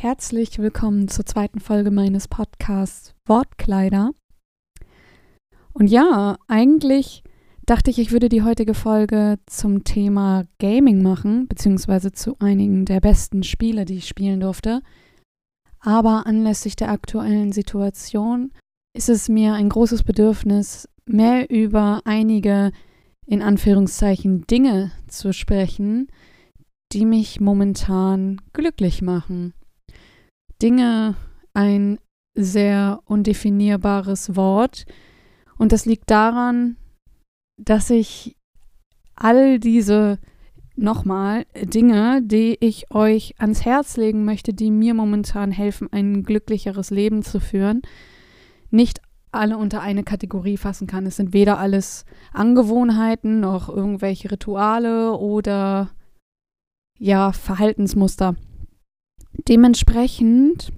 Herzlich willkommen zur zweiten Folge meines Podcasts Wortkleider. Und ja, eigentlich dachte ich, ich würde die heutige Folge zum Thema Gaming machen, beziehungsweise zu einigen der besten Spiele, die ich spielen durfte. Aber anlässlich der aktuellen Situation ist es mir ein großes Bedürfnis, mehr über einige in Anführungszeichen Dinge zu sprechen, die mich momentan glücklich machen. Dinge ein sehr undefinierbares Wort. Und das liegt daran, dass ich all diese nochmal Dinge, die ich euch ans Herz legen möchte, die mir momentan helfen, ein glücklicheres Leben zu führen, nicht alle unter eine Kategorie fassen kann. Es sind weder alles Angewohnheiten noch irgendwelche Rituale oder ja, Verhaltensmuster. Dementsprechend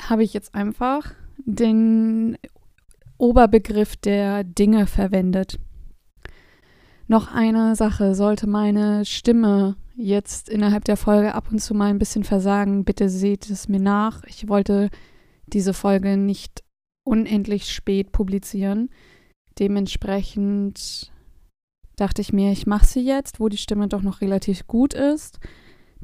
habe ich jetzt einfach den Oberbegriff der Dinge verwendet. Noch eine Sache, sollte meine Stimme jetzt innerhalb der Folge ab und zu mal ein bisschen versagen, bitte seht es mir nach. Ich wollte diese Folge nicht unendlich spät publizieren. Dementsprechend dachte ich mir, ich mache sie jetzt, wo die Stimme doch noch relativ gut ist.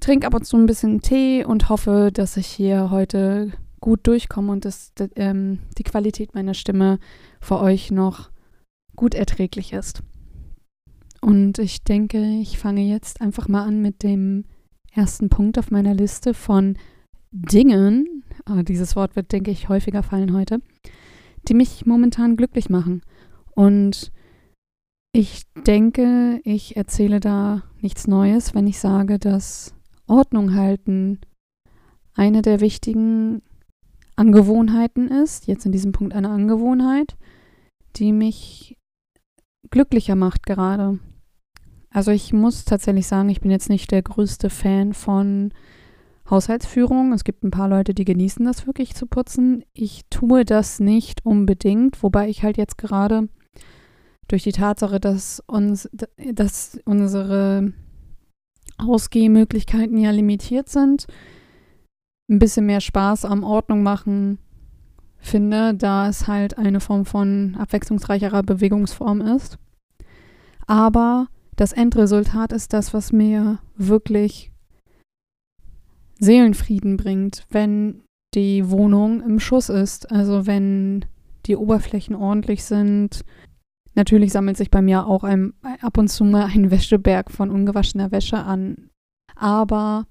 Trink ab und zu ein bisschen Tee und hoffe, dass ich hier heute gut durchkomme und dass ähm, die Qualität meiner Stimme für euch noch gut erträglich ist. Und ich denke, ich fange jetzt einfach mal an mit dem ersten Punkt auf meiner Liste von Dingen, ah, dieses Wort wird, denke ich, häufiger fallen heute, die mich momentan glücklich machen. Und ich denke, ich erzähle da nichts Neues, wenn ich sage, dass Ordnung halten eine der wichtigen Angewohnheiten ist, jetzt in diesem Punkt eine Angewohnheit, die mich glücklicher macht gerade. Also ich muss tatsächlich sagen, ich bin jetzt nicht der größte Fan von Haushaltsführung. Es gibt ein paar Leute, die genießen das wirklich zu putzen. Ich tue das nicht unbedingt, wobei ich halt jetzt gerade durch die Tatsache, dass uns, dass unsere Ausgehmöglichkeiten ja limitiert sind, ein bisschen mehr Spaß am Ordnung machen finde, da es halt eine Form von abwechslungsreicherer Bewegungsform ist. Aber das Endresultat ist das, was mir wirklich Seelenfrieden bringt, wenn die Wohnung im Schuss ist. Also wenn die Oberflächen ordentlich sind, Natürlich sammelt sich bei mir auch ein, ab und zu mal ein Wäscheberg von ungewaschener Wäsche an. Aber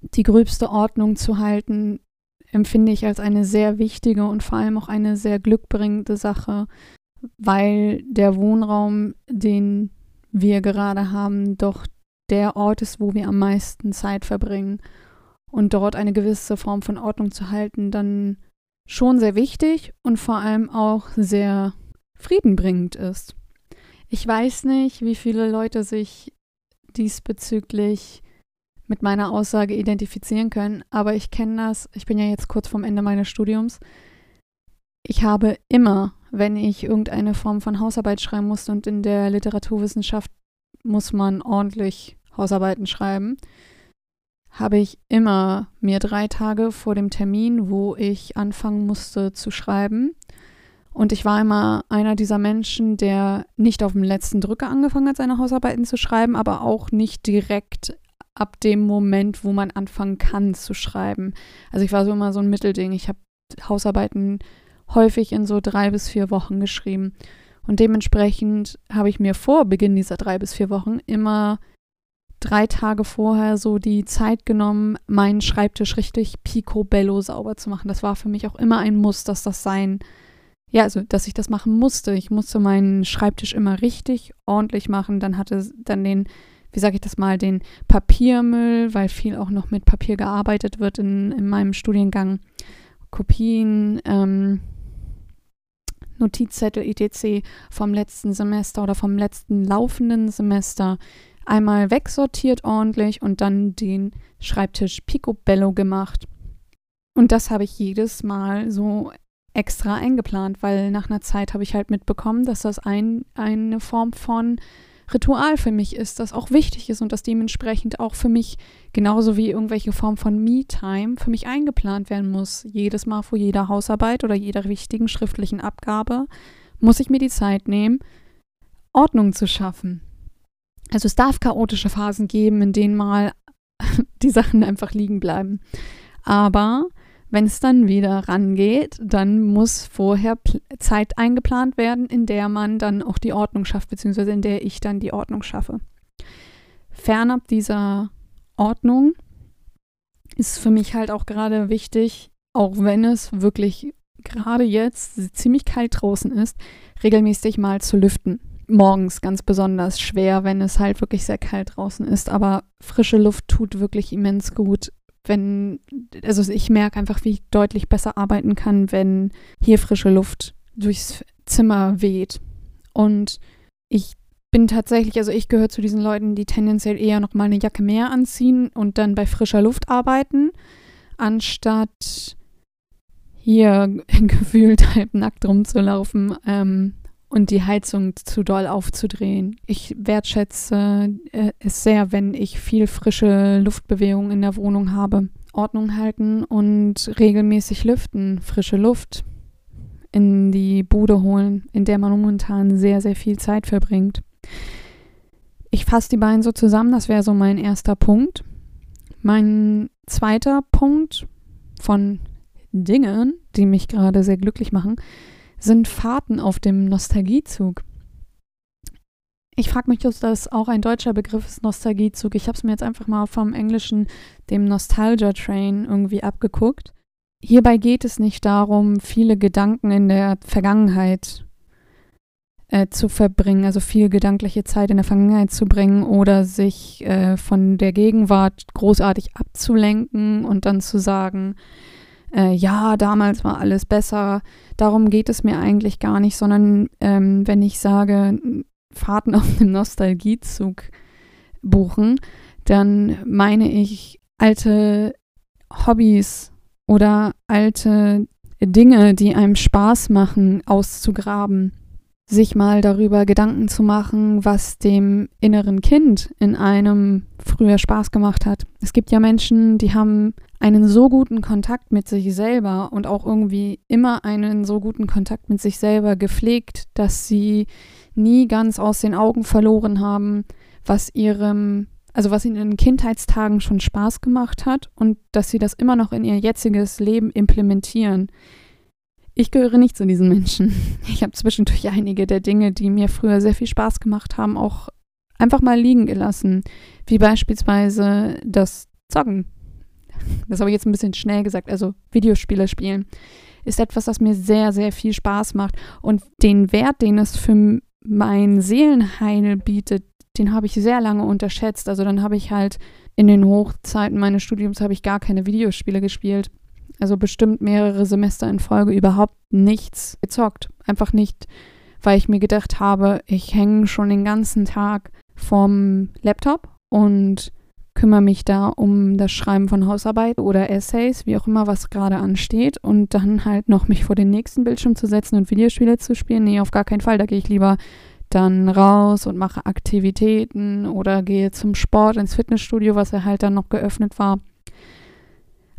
die gröbste Ordnung zu halten, empfinde ich als eine sehr wichtige und vor allem auch eine sehr glückbringende Sache, weil der Wohnraum, den wir gerade haben, doch der Ort ist, wo wir am meisten Zeit verbringen. Und dort eine gewisse Form von Ordnung zu halten, dann schon sehr wichtig und vor allem auch sehr friedenbringend ist. Ich weiß nicht, wie viele Leute sich diesbezüglich mit meiner Aussage identifizieren können, aber ich kenne das. Ich bin ja jetzt kurz vorm Ende meines Studiums. Ich habe immer, wenn ich irgendeine Form von Hausarbeit schreiben musste und in der Literaturwissenschaft muss man ordentlich Hausarbeiten schreiben, habe ich immer mir drei Tage vor dem Termin, wo ich anfangen musste zu schreiben, und ich war immer einer dieser Menschen, der nicht auf dem letzten Drücker angefangen hat, seine Hausarbeiten zu schreiben, aber auch nicht direkt ab dem Moment, wo man anfangen kann zu schreiben. Also ich war so immer so ein Mittelding. Ich habe Hausarbeiten häufig in so drei bis vier Wochen geschrieben. Und dementsprechend habe ich mir vor Beginn dieser drei bis vier Wochen immer drei Tage vorher so die Zeit genommen, meinen Schreibtisch richtig picobello sauber zu machen. Das war für mich auch immer ein Muss, dass das sein ja, also, dass ich das machen musste. Ich musste meinen Schreibtisch immer richtig ordentlich machen. Dann hatte dann den, wie sage ich das mal, den Papiermüll, weil viel auch noch mit Papier gearbeitet wird in, in meinem Studiengang. Kopien, ähm, Notizzettel, etc. vom letzten Semester oder vom letzten laufenden Semester einmal wegsortiert ordentlich und dann den Schreibtisch picobello gemacht. Und das habe ich jedes Mal so extra eingeplant, weil nach einer Zeit habe ich halt mitbekommen, dass das ein, eine Form von Ritual für mich ist, das auch wichtig ist und das dementsprechend auch für mich genauso wie irgendwelche Form von Me-Time für mich eingeplant werden muss. Jedes Mal vor jeder Hausarbeit oder jeder wichtigen schriftlichen Abgabe muss ich mir die Zeit nehmen, Ordnung zu schaffen. Also es darf chaotische Phasen geben, in denen mal die Sachen einfach liegen bleiben. Aber wenn es dann wieder rangeht, dann muss vorher Zeit eingeplant werden, in der man dann auch die Ordnung schafft, beziehungsweise in der ich dann die Ordnung schaffe. Fernab dieser Ordnung ist für mich halt auch gerade wichtig, auch wenn es wirklich gerade jetzt ziemlich kalt draußen ist, regelmäßig mal zu lüften. Morgens ganz besonders schwer, wenn es halt wirklich sehr kalt draußen ist, aber frische Luft tut wirklich immens gut wenn, also ich merke einfach, wie ich deutlich besser arbeiten kann, wenn hier frische Luft durchs Zimmer weht. Und ich bin tatsächlich, also ich gehöre zu diesen Leuten, die tendenziell eher noch mal eine Jacke mehr anziehen und dann bei frischer Luft arbeiten, anstatt hier gefühlt halb nackt rumzulaufen. Ähm, und die Heizung zu doll aufzudrehen. Ich wertschätze äh, es sehr, wenn ich viel frische Luftbewegung in der Wohnung habe. Ordnung halten und regelmäßig lüften, frische Luft in die Bude holen, in der man momentan sehr, sehr viel Zeit verbringt. Ich fasse die beiden so zusammen, das wäre so mein erster Punkt. Mein zweiter Punkt von Dingen, die mich gerade sehr glücklich machen, sind Fahrten auf dem Nostalgiezug. Ich frage mich, ob das auch ein deutscher Begriff ist, Nostalgiezug. Ich habe es mir jetzt einfach mal vom Englischen, dem Nostalgia Train, irgendwie abgeguckt. Hierbei geht es nicht darum, viele Gedanken in der Vergangenheit äh, zu verbringen, also viel gedankliche Zeit in der Vergangenheit zu bringen oder sich äh, von der Gegenwart großartig abzulenken und dann zu sagen, äh, ja, damals war alles besser. Darum geht es mir eigentlich gar nicht, sondern ähm, wenn ich sage, Fahrten auf dem Nostalgiezug buchen, dann meine ich alte Hobbys oder alte Dinge, die einem Spaß machen, auszugraben sich mal darüber Gedanken zu machen, was dem inneren Kind in einem früher Spaß gemacht hat. Es gibt ja Menschen, die haben einen so guten Kontakt mit sich selber und auch irgendwie immer einen so guten Kontakt mit sich selber gepflegt, dass sie nie ganz aus den Augen verloren haben, was ihrem, also was ihnen in Kindheitstagen schon Spaß gemacht hat und dass sie das immer noch in ihr jetziges Leben implementieren. Ich gehöre nicht zu diesen Menschen. Ich habe zwischendurch einige der Dinge, die mir früher sehr viel Spaß gemacht haben, auch einfach mal liegen gelassen. Wie beispielsweise das Zocken. Das habe ich jetzt ein bisschen schnell gesagt. Also Videospiele spielen ist etwas, das mir sehr, sehr viel Spaß macht. Und den Wert, den es für mein Seelenheil bietet, den habe ich sehr lange unterschätzt. Also dann habe ich halt in den Hochzeiten meines Studiums habe ich gar keine Videospiele gespielt also bestimmt mehrere Semester in Folge überhaupt nichts gezockt. Einfach nicht, weil ich mir gedacht habe, ich hänge schon den ganzen Tag vorm Laptop und kümmere mich da um das Schreiben von Hausarbeit oder Essays, wie auch immer, was gerade ansteht. Und dann halt noch mich vor den nächsten Bildschirm zu setzen und Videospiele zu spielen. Nee, auf gar keinen Fall. Da gehe ich lieber dann raus und mache Aktivitäten oder gehe zum Sport ins Fitnessstudio, was ja halt dann noch geöffnet war.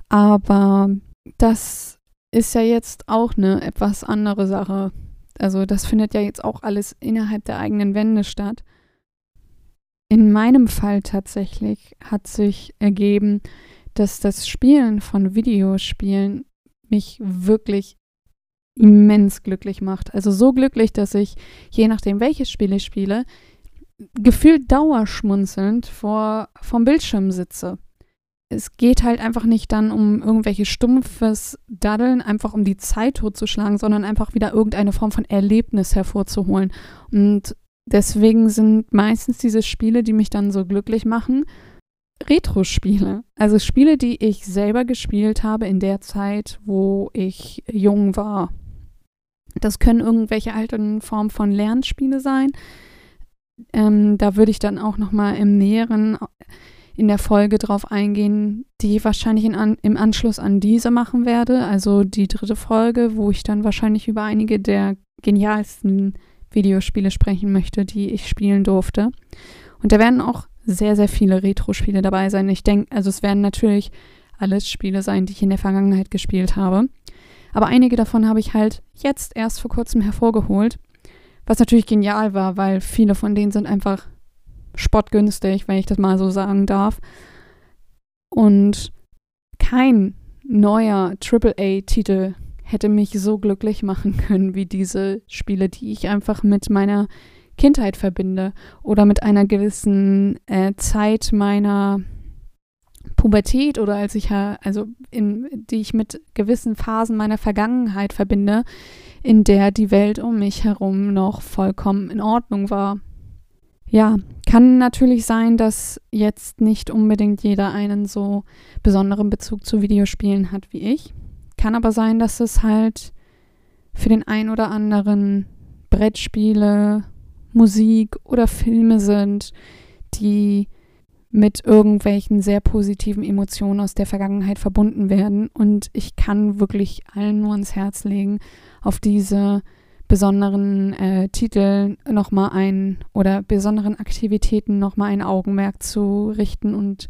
Aber das ist ja jetzt auch eine etwas andere Sache. Also das findet ja jetzt auch alles innerhalb der eigenen Wände statt. In meinem Fall tatsächlich hat sich ergeben, dass das Spielen von Videospielen mich wirklich immens glücklich macht. Also so glücklich, dass ich, je nachdem, welches Spiel ich spiele, gefühlt dauerschmunzelnd vor, vom Bildschirm sitze es geht halt einfach nicht dann um irgendwelche stumpfes Daddeln, einfach um die Zeit totzuschlagen, sondern einfach wieder irgendeine Form von Erlebnis hervorzuholen. Und deswegen sind meistens diese Spiele, die mich dann so glücklich machen, Retro-Spiele. Also Spiele, die ich selber gespielt habe in der Zeit, wo ich jung war. Das können irgendwelche alten Formen von Lernspiele sein. Ähm, da würde ich dann auch noch mal im Näheren in der Folge drauf eingehen, die ich wahrscheinlich in, im Anschluss an diese machen werde. Also die dritte Folge, wo ich dann wahrscheinlich über einige der genialsten Videospiele sprechen möchte, die ich spielen durfte. Und da werden auch sehr, sehr viele Retro-Spiele dabei sein. Ich denke, also es werden natürlich alles Spiele sein, die ich in der Vergangenheit gespielt habe. Aber einige davon habe ich halt jetzt erst vor kurzem hervorgeholt. Was natürlich genial war, weil viele von denen sind einfach spottgünstig, wenn ich das mal so sagen darf. Und kein neuer AAA-Titel hätte mich so glücklich machen können wie diese Spiele, die ich einfach mit meiner Kindheit verbinde oder mit einer gewissen äh, Zeit meiner Pubertät oder als ich also in die ich mit gewissen Phasen meiner Vergangenheit verbinde, in der die Welt um mich herum noch vollkommen in Ordnung war. Ja, kann natürlich sein, dass jetzt nicht unbedingt jeder einen so besonderen Bezug zu Videospielen hat wie ich. Kann aber sein, dass es halt für den einen oder anderen Brettspiele, Musik oder Filme sind, die mit irgendwelchen sehr positiven Emotionen aus der Vergangenheit verbunden werden. Und ich kann wirklich allen nur ins Herz legen, auf diese besonderen äh, Titel nochmal ein oder besonderen Aktivitäten nochmal ein Augenmerk zu richten und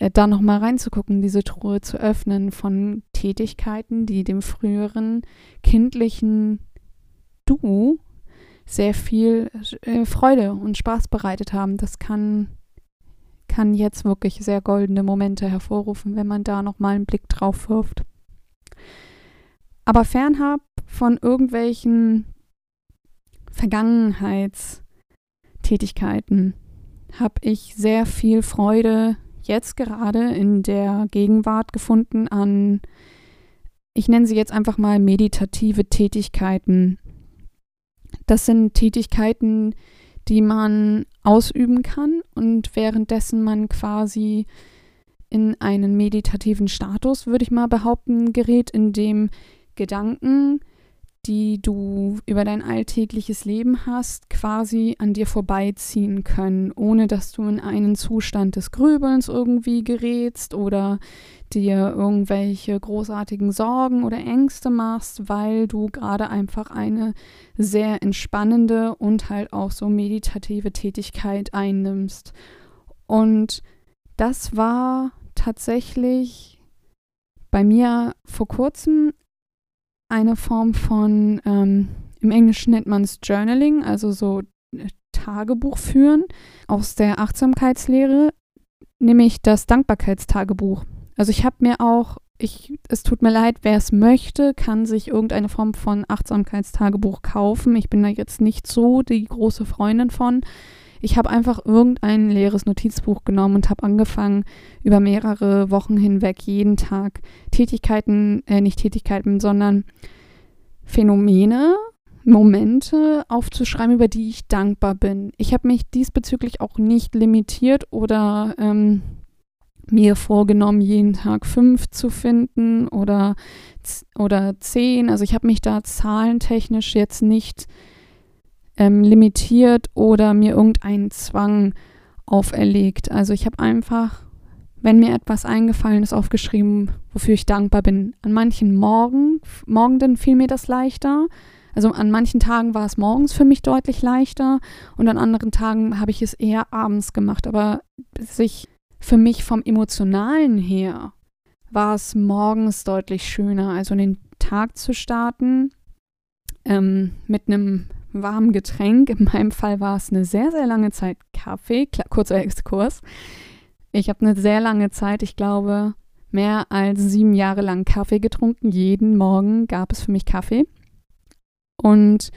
äh, da nochmal reinzugucken, diese Truhe zu öffnen von Tätigkeiten, die dem früheren kindlichen Du sehr viel äh, Freude und Spaß bereitet haben. Das kann kann jetzt wirklich sehr goldene Momente hervorrufen, wenn man da nochmal einen Blick drauf wirft. Aber fernab von irgendwelchen Vergangenheitstätigkeiten habe ich sehr viel Freude jetzt gerade in der Gegenwart gefunden an, ich nenne sie jetzt einfach mal meditative Tätigkeiten. Das sind Tätigkeiten, die man ausüben kann und währenddessen man quasi in einen meditativen Status, würde ich mal behaupten, gerät, in dem Gedanken, die du über dein alltägliches Leben hast, quasi an dir vorbeiziehen können, ohne dass du in einen Zustand des Grübelns irgendwie gerätst oder dir irgendwelche großartigen Sorgen oder Ängste machst, weil du gerade einfach eine sehr entspannende und halt auch so meditative Tätigkeit einnimmst. Und das war tatsächlich bei mir vor kurzem eine Form von, ähm, im Englischen nennt man es Journaling, also so äh, Tagebuch führen aus der Achtsamkeitslehre, nämlich das Dankbarkeitstagebuch. Also ich habe mir auch, ich, es tut mir leid, wer es möchte, kann sich irgendeine Form von Achtsamkeitstagebuch kaufen. Ich bin da jetzt nicht so die große Freundin von. Ich habe einfach irgendein leeres Notizbuch genommen und habe angefangen, über mehrere Wochen hinweg jeden Tag Tätigkeiten, äh, nicht Tätigkeiten, sondern Phänomene, Momente aufzuschreiben, über die ich dankbar bin. Ich habe mich diesbezüglich auch nicht limitiert oder ähm, mir vorgenommen, jeden Tag fünf zu finden oder, oder zehn. Also ich habe mich da zahlentechnisch jetzt nicht ähm, limitiert oder mir irgendeinen Zwang auferlegt. Also ich habe einfach, wenn mir etwas eingefallen ist, aufgeschrieben, wofür ich dankbar bin. An manchen Morgen, Morgenden fiel mir das leichter. Also an manchen Tagen war es morgens für mich deutlich leichter und an anderen Tagen habe ich es eher abends gemacht. Aber sich für mich vom emotionalen her war es morgens deutlich schöner, also den Tag zu starten ähm, mit einem warmen Getränk. In meinem Fall war es eine sehr, sehr lange Zeit Kaffee. Klar, kurzer Exkurs. Ich habe eine sehr lange Zeit, ich glaube, mehr als sieben Jahre lang Kaffee getrunken. Jeden Morgen gab es für mich Kaffee. Und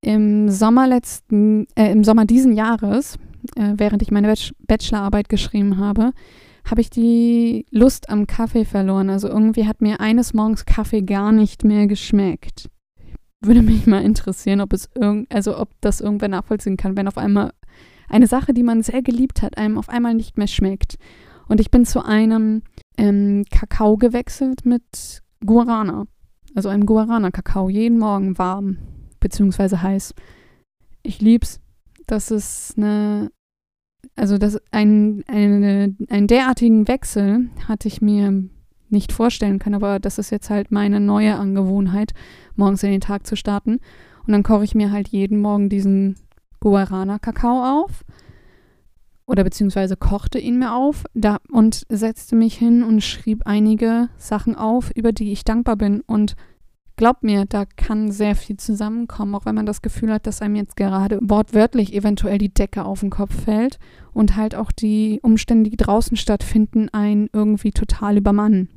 im Sommer letzten, äh, im Sommer diesen Jahres, äh, während ich meine Bachelorarbeit geschrieben habe, habe ich die Lust am Kaffee verloren. Also irgendwie hat mir eines Morgens Kaffee gar nicht mehr geschmeckt würde mich mal interessieren, ob es irgend, also ob das irgendwer nachvollziehen kann, wenn auf einmal eine Sache, die man sehr geliebt hat, einem auf einmal nicht mehr schmeckt. Und ich bin zu einem ähm, Kakao gewechselt mit Guarana. Also einem Guarana-Kakao, jeden Morgen warm, beziehungsweise heiß. Ich lieb's. Das ist eine, also das ein, eine, einen derartigen Wechsel hatte ich mir nicht vorstellen können, aber das ist jetzt halt meine neue Angewohnheit, morgens in den Tag zu starten. Und dann koche ich mir halt jeden Morgen diesen Guarana-Kakao auf oder beziehungsweise kochte ihn mir auf da, und setzte mich hin und schrieb einige Sachen auf, über die ich dankbar bin. Und glaub mir, da kann sehr viel zusammenkommen, auch wenn man das Gefühl hat, dass einem jetzt gerade wortwörtlich eventuell die Decke auf den Kopf fällt und halt auch die Umstände, die draußen stattfinden, einen irgendwie total übermannen.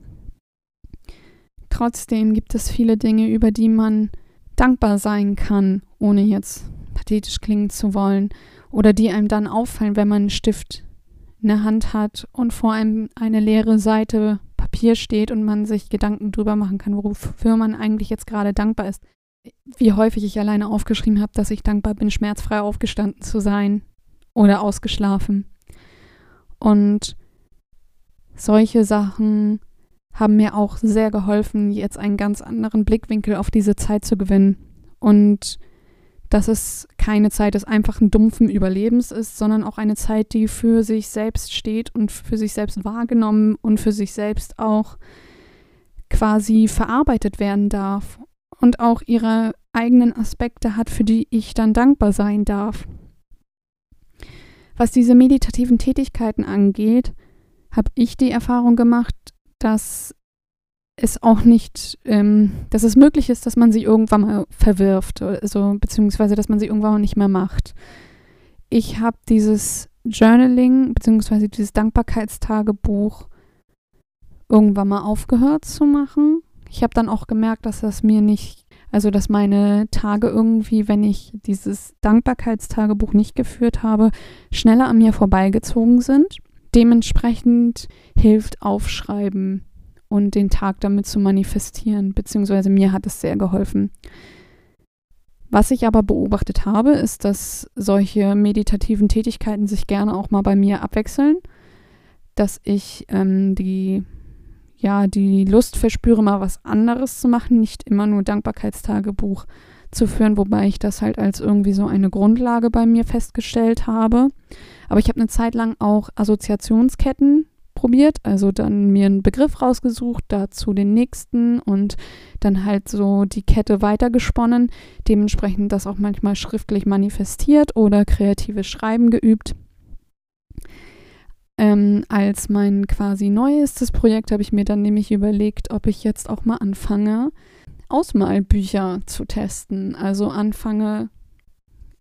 Trotzdem gibt es viele Dinge, über die man dankbar sein kann, ohne jetzt pathetisch klingen zu wollen oder die einem dann auffallen, wenn man einen Stift in der Hand hat und vor einem eine leere Seite Papier steht und man sich Gedanken drüber machen kann, wofür man eigentlich jetzt gerade dankbar ist. Wie häufig ich alleine aufgeschrieben habe, dass ich dankbar bin, schmerzfrei aufgestanden zu sein oder ausgeschlafen. Und solche Sachen haben mir auch sehr geholfen, jetzt einen ganz anderen Blickwinkel auf diese Zeit zu gewinnen. Und dass es keine Zeit des einfachen, dumpfen Überlebens ist, sondern auch eine Zeit, die für sich selbst steht und für sich selbst wahrgenommen und für sich selbst auch quasi verarbeitet werden darf und auch ihre eigenen Aspekte hat, für die ich dann dankbar sein darf. Was diese meditativen Tätigkeiten angeht, habe ich die Erfahrung gemacht, dass es auch nicht, ähm, dass es möglich ist, dass man sie irgendwann mal verwirft, also, beziehungsweise dass man sie irgendwann mal nicht mehr macht. Ich habe dieses Journaling, beziehungsweise dieses Dankbarkeitstagebuch irgendwann mal aufgehört zu machen. Ich habe dann auch gemerkt, dass das mir nicht, also dass meine Tage irgendwie, wenn ich dieses Dankbarkeitstagebuch nicht geführt habe, schneller an mir vorbeigezogen sind. Dementsprechend hilft Aufschreiben und den Tag damit zu manifestieren, beziehungsweise mir hat es sehr geholfen. Was ich aber beobachtet habe, ist, dass solche meditativen Tätigkeiten sich gerne auch mal bei mir abwechseln, dass ich ähm, die ja die Lust verspüre, mal was anderes zu machen, nicht immer nur Dankbarkeitstagebuch zu führen, wobei ich das halt als irgendwie so eine Grundlage bei mir festgestellt habe. Aber ich habe eine Zeit lang auch Assoziationsketten probiert, also dann mir einen Begriff rausgesucht, dazu den nächsten und dann halt so die Kette weitergesponnen, dementsprechend das auch manchmal schriftlich manifestiert oder kreatives Schreiben geübt. Ähm, als mein quasi neuestes Projekt habe ich mir dann nämlich überlegt, ob ich jetzt auch mal anfange, Ausmalbücher zu testen. Also anfange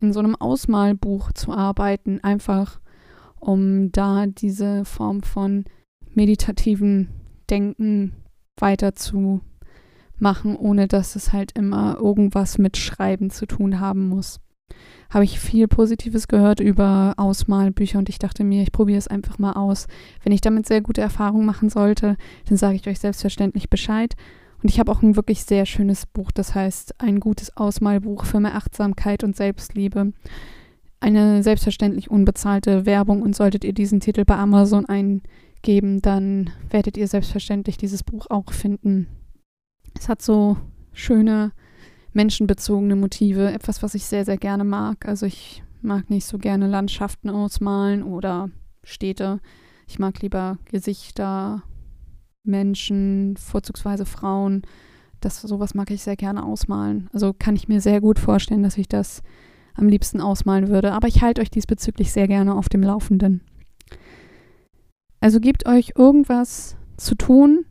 in so einem Ausmalbuch zu arbeiten, einfach um da diese Form von meditativen Denken weiter zu machen, ohne dass es halt immer irgendwas mit Schreiben zu tun haben muss. Habe ich viel Positives gehört über Ausmalbücher und ich dachte mir, ich probiere es einfach mal aus. Wenn ich damit sehr gute Erfahrungen machen sollte, dann sage ich euch selbstverständlich Bescheid. Und ich habe auch ein wirklich sehr schönes Buch, das heißt ein gutes Ausmalbuch für mehr Achtsamkeit und Selbstliebe eine selbstverständlich unbezahlte Werbung und solltet ihr diesen Titel bei Amazon eingeben, dann werdet ihr selbstverständlich dieses Buch auch finden. Es hat so schöne menschenbezogene Motive, etwas, was ich sehr, sehr gerne mag. Also ich mag nicht so gerne Landschaften ausmalen oder Städte. Ich mag lieber Gesichter, Menschen, vorzugsweise Frauen. Das sowas mag ich sehr gerne ausmalen. Also kann ich mir sehr gut vorstellen, dass ich das am liebsten ausmalen würde. Aber ich halte euch diesbezüglich sehr gerne auf dem Laufenden. Also gebt euch irgendwas zu tun,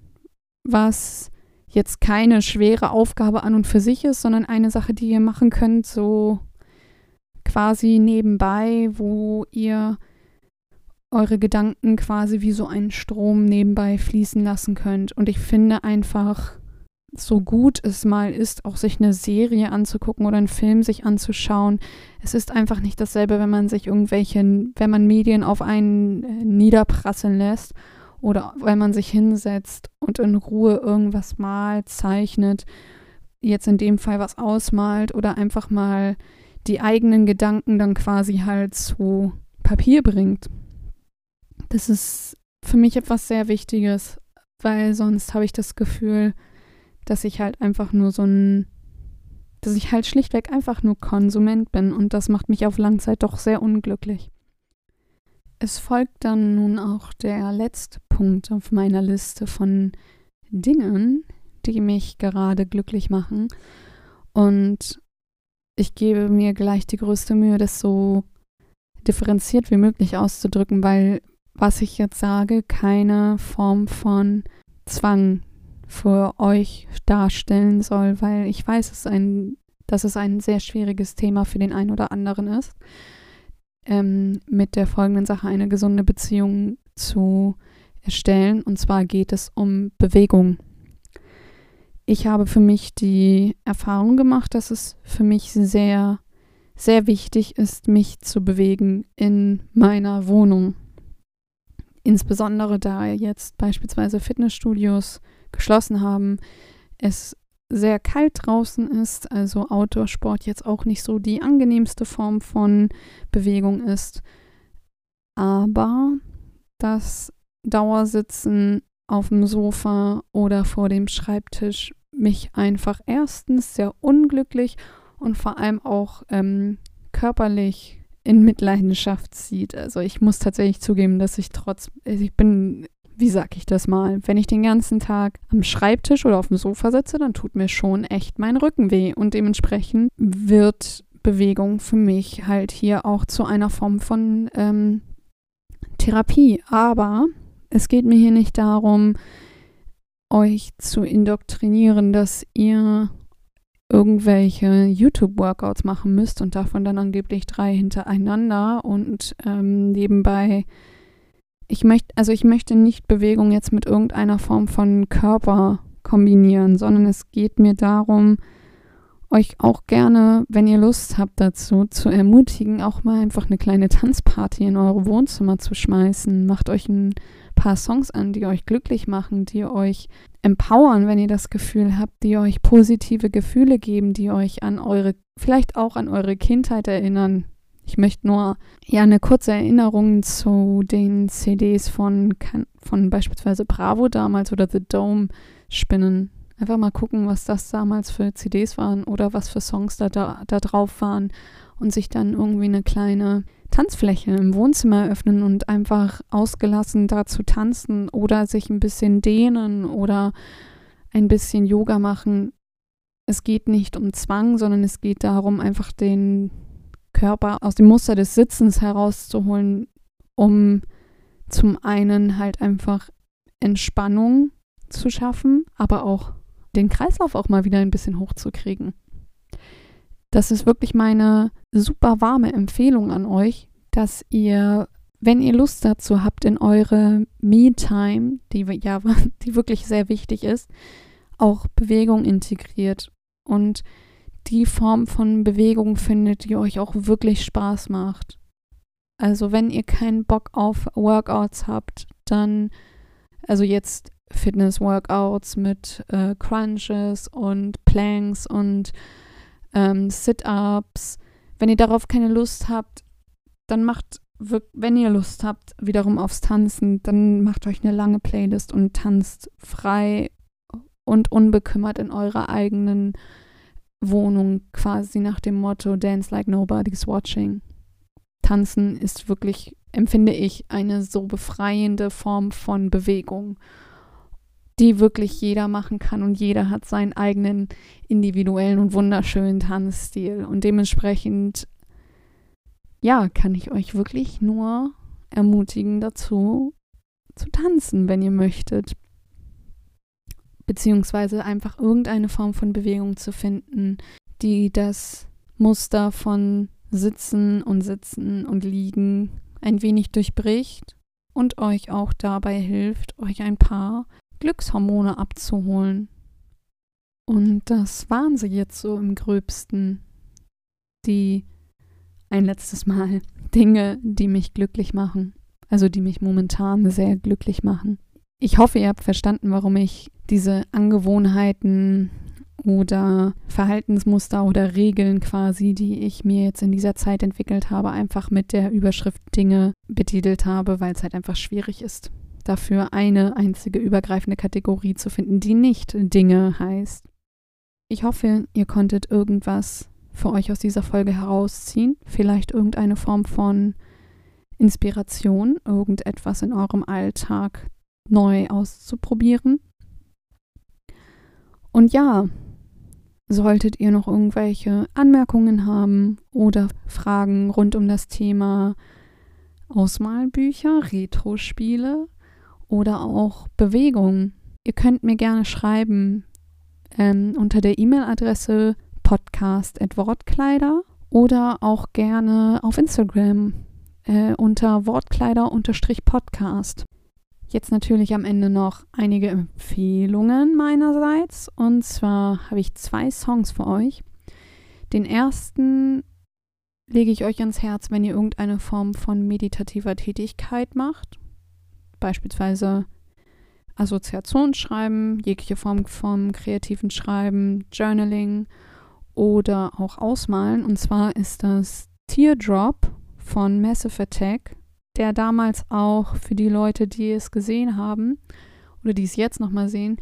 was jetzt keine schwere Aufgabe an und für sich ist, sondern eine Sache, die ihr machen könnt, so quasi nebenbei, wo ihr eure Gedanken quasi wie so einen Strom nebenbei fließen lassen könnt. Und ich finde einfach, so gut es mal ist, auch sich eine Serie anzugucken oder einen Film sich anzuschauen. Es ist einfach nicht dasselbe, wenn man sich irgendwelche, wenn man Medien auf einen äh, niederprasseln lässt oder wenn man sich hinsetzt und in Ruhe irgendwas malt, zeichnet, jetzt in dem Fall was ausmalt oder einfach mal die eigenen Gedanken dann quasi halt zu Papier bringt. Das ist für mich etwas sehr Wichtiges, weil sonst habe ich das Gefühl, dass ich halt einfach nur so ein, dass ich halt schlichtweg einfach nur Konsument bin und das macht mich auf Langzeit doch sehr unglücklich. Es folgt dann nun auch der letzte Punkt auf meiner Liste von Dingen, die mich gerade glücklich machen. Und ich gebe mir gleich die größte Mühe, das so differenziert wie möglich auszudrücken, weil was ich jetzt sage, keine Form von Zwang für euch darstellen soll, weil ich weiß, es ein, dass es ein sehr schwieriges Thema für den einen oder anderen ist, ähm, mit der folgenden Sache eine gesunde Beziehung zu erstellen. Und zwar geht es um Bewegung. Ich habe für mich die Erfahrung gemacht, dass es für mich sehr, sehr wichtig ist, mich zu bewegen in meiner Wohnung. Insbesondere da jetzt beispielsweise Fitnessstudios geschlossen haben, es sehr kalt draußen ist, also Outdoor-Sport jetzt auch nicht so die angenehmste Form von Bewegung ist. Aber das Dauersitzen auf dem Sofa oder vor dem Schreibtisch mich einfach erstens sehr unglücklich und vor allem auch ähm, körperlich in Mitleidenschaft zieht. Also ich muss tatsächlich zugeben, dass ich trotz, also ich bin, wie sag ich das mal, wenn ich den ganzen Tag am Schreibtisch oder auf dem Sofa sitze, dann tut mir schon echt mein Rücken weh und dementsprechend wird Bewegung für mich halt hier auch zu einer Form von ähm, Therapie. Aber es geht mir hier nicht darum, euch zu indoktrinieren, dass ihr irgendwelche YouTube-Workouts machen müsst und davon dann angeblich drei hintereinander und ähm, nebenbei. Ich möchte, also ich möchte nicht Bewegung jetzt mit irgendeiner Form von Körper kombinieren, sondern es geht mir darum, euch auch gerne, wenn ihr Lust habt dazu, zu ermutigen, auch mal einfach eine kleine Tanzparty in eure Wohnzimmer zu schmeißen. Macht euch ein paar Songs an, die euch glücklich machen, die euch empowern, wenn ihr das Gefühl habt, die euch positive Gefühle geben, die euch an eure, vielleicht auch an eure Kindheit erinnern. Ich möchte nur ja eine kurze Erinnerung zu den CDs von, von beispielsweise Bravo damals oder The Dome spinnen. Einfach mal gucken, was das damals für CDs waren oder was für Songs da, da, da drauf waren und sich dann irgendwie eine kleine Tanzfläche im Wohnzimmer eröffnen und einfach ausgelassen dazu tanzen oder sich ein bisschen dehnen oder ein bisschen Yoga machen. Es geht nicht um Zwang, sondern es geht darum, einfach den Körper aus dem Muster des Sitzens herauszuholen, um zum einen halt einfach Entspannung zu schaffen, aber auch den Kreislauf auch mal wieder ein bisschen hochzukriegen. Das ist wirklich meine super warme Empfehlung an euch, dass ihr, wenn ihr Lust dazu habt, in eure Me-Time, die ja, die wirklich sehr wichtig ist, auch Bewegung integriert und die Form von Bewegung findet, die euch auch wirklich Spaß macht. Also wenn ihr keinen Bock auf Workouts habt, dann, also jetzt Fitness-Workouts mit äh, Crunches und Planks und ähm, Sit-ups. Wenn ihr darauf keine Lust habt, dann macht, wenn ihr Lust habt, wiederum aufs Tanzen, dann macht euch eine lange Playlist und tanzt frei und unbekümmert in eurer eigenen Wohnung, quasi nach dem Motto Dance like nobody's watching. Tanzen ist wirklich, empfinde ich, eine so befreiende Form von Bewegung die wirklich jeder machen kann und jeder hat seinen eigenen individuellen und wunderschönen Tanzstil und dementsprechend ja, kann ich euch wirklich nur ermutigen dazu zu tanzen, wenn ihr möchtet. Beziehungsweise einfach irgendeine Form von Bewegung zu finden, die das Muster von Sitzen und Sitzen und Liegen ein wenig durchbricht und euch auch dabei hilft, euch ein paar Glückshormone abzuholen. Und das waren sie jetzt so im gröbsten. Die ein letztes Mal Dinge, die mich glücklich machen. Also die mich momentan sehr glücklich machen. Ich hoffe, ihr habt verstanden, warum ich diese Angewohnheiten oder Verhaltensmuster oder Regeln quasi, die ich mir jetzt in dieser Zeit entwickelt habe, einfach mit der Überschrift Dinge betitelt habe, weil es halt einfach schwierig ist dafür eine einzige übergreifende Kategorie zu finden, die nicht Dinge heißt. Ich hoffe, ihr konntet irgendwas für euch aus dieser Folge herausziehen, vielleicht irgendeine Form von Inspiration, irgendetwas in eurem Alltag neu auszuprobieren. Und ja, solltet ihr noch irgendwelche Anmerkungen haben oder Fragen rund um das Thema Ausmalbücher, Retro-Spiele oder auch Bewegung. Ihr könnt mir gerne schreiben ähm, unter der E-Mail-Adresse podcast.wortkleider oder auch gerne auf Instagram äh, unter Wortkleider-podcast. Jetzt natürlich am Ende noch einige Empfehlungen meinerseits. Und zwar habe ich zwei Songs für euch. Den ersten lege ich euch ans Herz, wenn ihr irgendeine Form von meditativer Tätigkeit macht. Beispielsweise Assoziationsschreiben, jegliche Form vom kreativen Schreiben, Journaling oder auch Ausmalen. Und zwar ist das Teardrop von Massive Attack der damals auch für die Leute, die es gesehen haben oder die es jetzt nochmal sehen,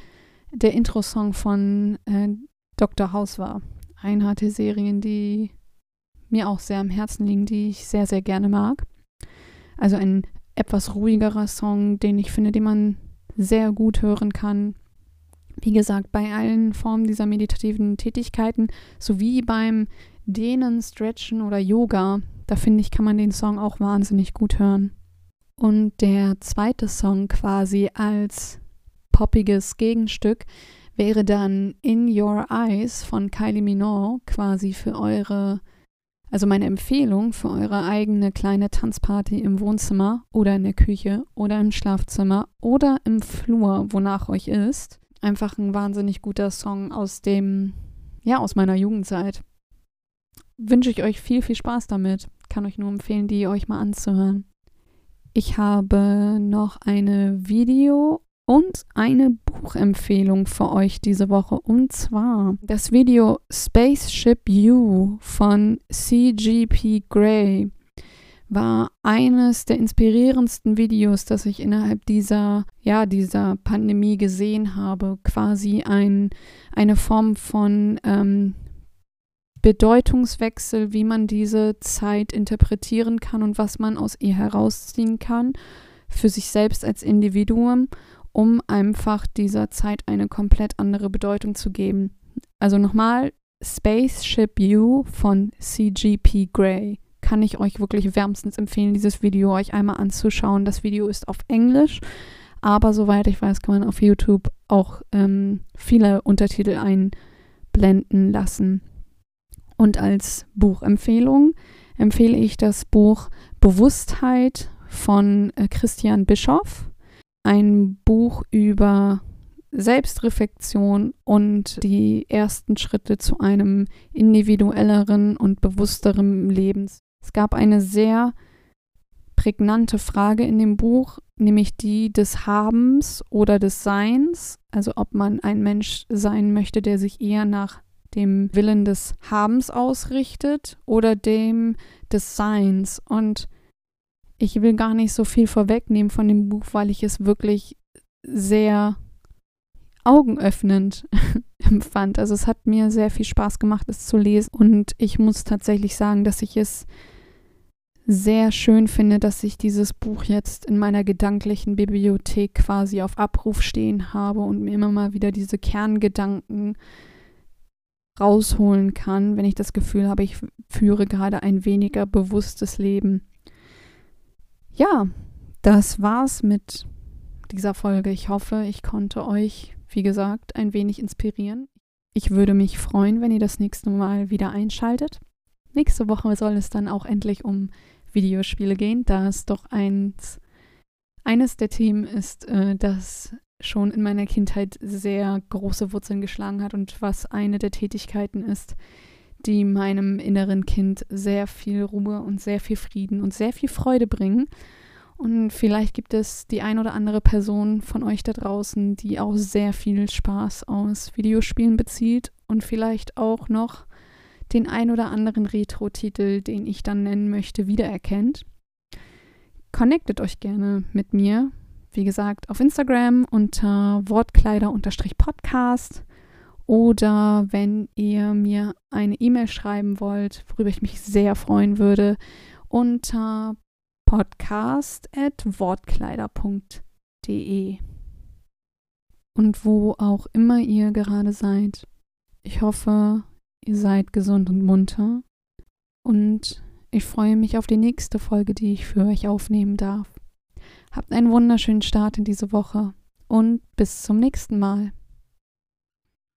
der Intro-Song von äh, Dr. House war. Einer der Serien, die mir auch sehr am Herzen liegen, die ich sehr, sehr gerne mag. Also ein etwas ruhigerer Song, den ich finde, den man sehr gut hören kann. Wie gesagt, bei allen Formen dieser meditativen Tätigkeiten sowie beim Dehnen, Stretchen oder Yoga da finde ich, kann man den Song auch wahnsinnig gut hören. Und der zweite Song quasi als poppiges Gegenstück wäre dann In Your Eyes von Kylie Minogue quasi für eure, also meine Empfehlung für eure eigene kleine Tanzparty im Wohnzimmer oder in der Küche oder im Schlafzimmer oder im Flur, wonach euch ist. Einfach ein wahnsinnig guter Song aus dem, ja, aus meiner Jugendzeit. Wünsche ich euch viel, viel Spaß damit kann euch nur empfehlen, die euch mal anzuhören. Ich habe noch eine Video- und eine Buchempfehlung für euch diese Woche. Und zwar das Video Spaceship U von CGP Grey war eines der inspirierendsten Videos, das ich innerhalb dieser, ja, dieser Pandemie gesehen habe. Quasi ein, eine Form von ähm, Bedeutungswechsel, wie man diese Zeit interpretieren kann und was man aus ihr herausziehen kann für sich selbst als Individuum, um einfach dieser Zeit eine komplett andere Bedeutung zu geben. Also nochmal, Spaceship U von CGP Grey. Kann ich euch wirklich wärmstens empfehlen, dieses Video euch einmal anzuschauen. Das Video ist auf Englisch, aber soweit ich weiß, kann man auf YouTube auch ähm, viele Untertitel einblenden lassen. Und als Buchempfehlung empfehle ich das Buch Bewusstheit von äh, Christian Bischoff. Ein Buch über Selbstreflexion und die ersten Schritte zu einem individuelleren und bewussteren Lebens. Es gab eine sehr prägnante Frage in dem Buch, nämlich die des Habens oder des Seins, also ob man ein Mensch sein möchte, der sich eher nach dem Willen des Habens ausrichtet oder dem des Seins. Und ich will gar nicht so viel vorwegnehmen von dem Buch, weil ich es wirklich sehr augenöffnend empfand. Also es hat mir sehr viel Spaß gemacht, es zu lesen. Und ich muss tatsächlich sagen, dass ich es sehr schön finde, dass ich dieses Buch jetzt in meiner gedanklichen Bibliothek quasi auf Abruf stehen habe und mir immer mal wieder diese Kerngedanken rausholen kann, wenn ich das Gefühl habe, ich führe gerade ein weniger bewusstes Leben. Ja, das war's mit dieser Folge. Ich hoffe, ich konnte euch, wie gesagt, ein wenig inspirieren. Ich würde mich freuen, wenn ihr das nächste Mal wieder einschaltet. Nächste Woche soll es dann auch endlich um Videospiele gehen, da es doch eins, eines der Themen ist, äh, das schon in meiner Kindheit sehr große Wurzeln geschlagen hat und was eine der Tätigkeiten ist, die meinem inneren Kind sehr viel Ruhe und sehr viel Frieden und sehr viel Freude bringen. Und vielleicht gibt es die ein oder andere Person von euch da draußen, die auch sehr viel Spaß aus Videospielen bezieht und vielleicht auch noch den ein oder anderen Retro-Titel, den ich dann nennen möchte, wiedererkennt. Connectet euch gerne mit mir wie gesagt, auf Instagram unter Wortkleider-Podcast oder wenn ihr mir eine E-Mail schreiben wollt, worüber ich mich sehr freuen würde, unter podcast.wortkleider.de. Und wo auch immer ihr gerade seid, Ich hoffe, ihr seid gesund und munter und ich freue mich auf die nächste Folge, die ich für euch aufnehmen darf. Habt einen wunderschönen Start in diese Woche und bis zum nächsten Mal.